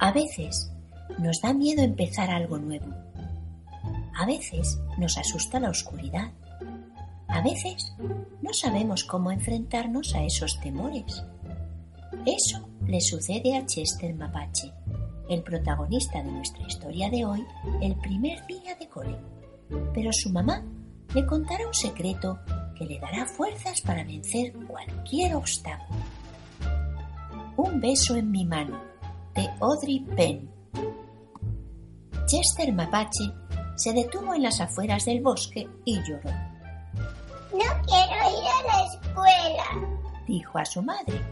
A veces nos da miedo empezar algo nuevo. A veces nos asusta la oscuridad. A veces no sabemos cómo enfrentarnos a esos temores. Eso le sucede a Chester Mapache, el protagonista de nuestra historia de hoy, el primer día de cole. Pero su mamá le contará un secreto que le dará fuerzas para vencer cualquier obstáculo. Un beso en mi mano, de Audrey Penn. Chester Mapache se detuvo en las afueras del bosque y lloró. No quiero ir a la escuela, dijo a su madre.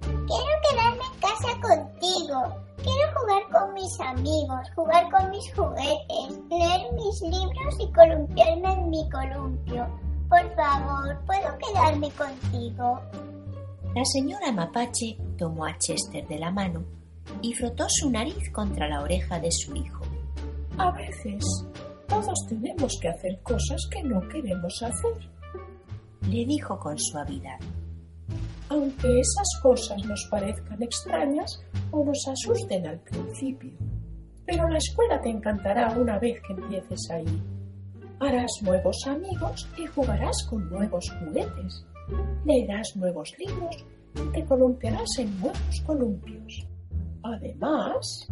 Quiero quedarme en casa contigo. Quiero jugar con mis amigos, jugar con mis juguetes, leer mis libros y columpiarme en mi columpio. Por favor, ¿puedo quedarme contigo? La señora Mapache tomó a Chester de la mano y frotó su nariz contra la oreja de su hijo. A veces todos tenemos que hacer cosas que no queremos hacer, le dijo con suavidad. Aunque esas cosas nos parezcan extrañas o nos asusten al principio. Pero la escuela te encantará una vez que empieces ahí. Harás nuevos amigos y jugarás con nuevos juguetes. Leerás nuevos libros y te columpiarás en nuevos columpios. Además,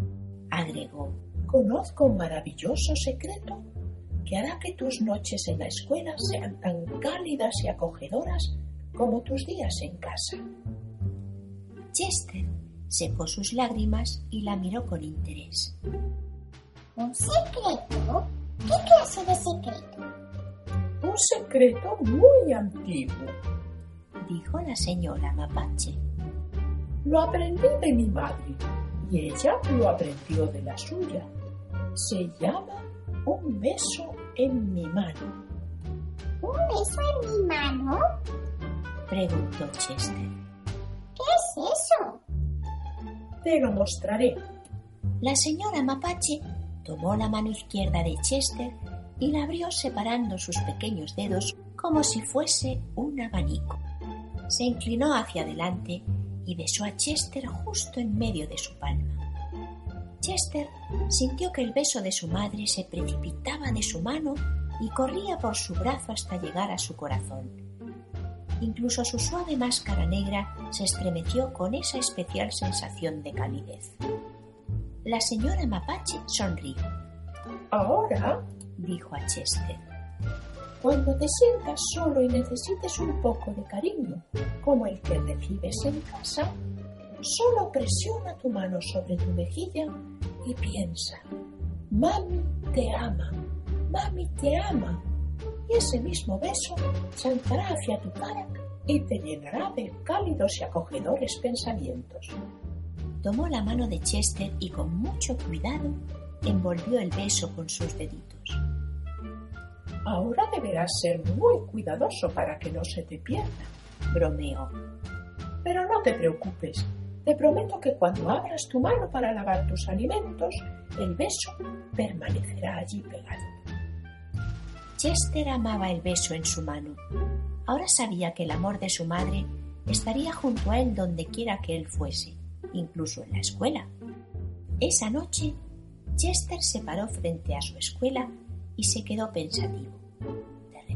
agregó, conozco un maravilloso secreto que hará que tus noches en la escuela sean tan cálidas y acogedoras como tus días en casa. Chester secó sus lágrimas y la miró con interés. ¿Un secreto? ¿Qué clase de secreto? Un secreto muy antiguo, dijo la señora Mapache. Lo aprendí de mi madre y ella lo aprendió de la suya. Se llama un beso en mi mano. ¿Un beso en mi mano? preguntó Chester. ¿Qué es eso? Te lo mostraré. La señora Mapache tomó la mano izquierda de Chester y la abrió separando sus pequeños dedos como si fuese un abanico. Se inclinó hacia adelante y besó a Chester justo en medio de su palma. Chester sintió que el beso de su madre se precipitaba de su mano y corría por su brazo hasta llegar a su corazón. Incluso su suave máscara negra se estremeció con esa especial sensación de calidez. La señora Mapache sonrió. Ahora, dijo a Chester, cuando te sientas solo y necesites un poco de cariño, como el que recibes en casa, solo presiona tu mano sobre tu mejilla y piensa, mami te ama, mami te ama. Y ese mismo beso saltará hacia tu cara y te llenará de cálidos y acogedores pensamientos. Tomó la mano de Chester y con mucho cuidado envolvió el beso con sus deditos. Ahora deberás ser muy cuidadoso para que no se te pierda, bromeó. Pero no te preocupes, te prometo que cuando abras tu mano para lavar tus alimentos, el beso permanecerá allí pegado. Chester amaba el beso en su mano. Ahora sabía que el amor de su madre estaría junto a él donde quiera que él fuese, incluso en la escuela. Esa noche, Chester se paró frente a su escuela y se quedó pensativo.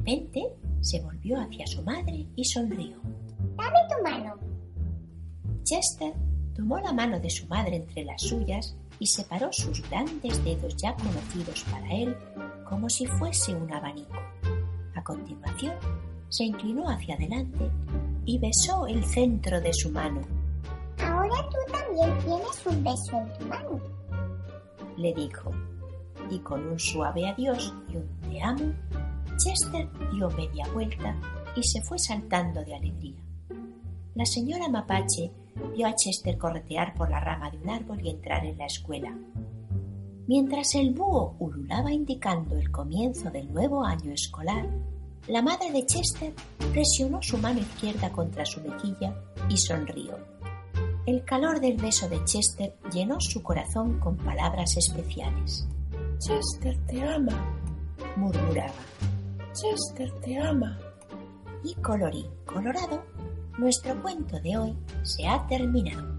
De repente, se volvió hacia su madre y sonrió. Dame tu mano. Chester tomó la mano de su madre entre las suyas y separó sus grandes dedos ya conocidos para él como si fuese un abanico. A continuación, se inclinó hacia adelante y besó el centro de su mano. Ahora tú también tienes un beso en tu mano, le dijo. Y con un suave adiós y un te amo, Chester dio media vuelta y se fue saltando de alegría. La señora Mapache vio a Chester corretear por la rama de un árbol y entrar en la escuela. Mientras el búho ululaba indicando el comienzo del nuevo año escolar, la madre de Chester presionó su mano izquierda contra su mejilla y sonrió. El calor del beso de Chester llenó su corazón con palabras especiales. Chester te ama, murmuraba. Chester te ama. Y colorín colorado, nuestro cuento de hoy se ha terminado.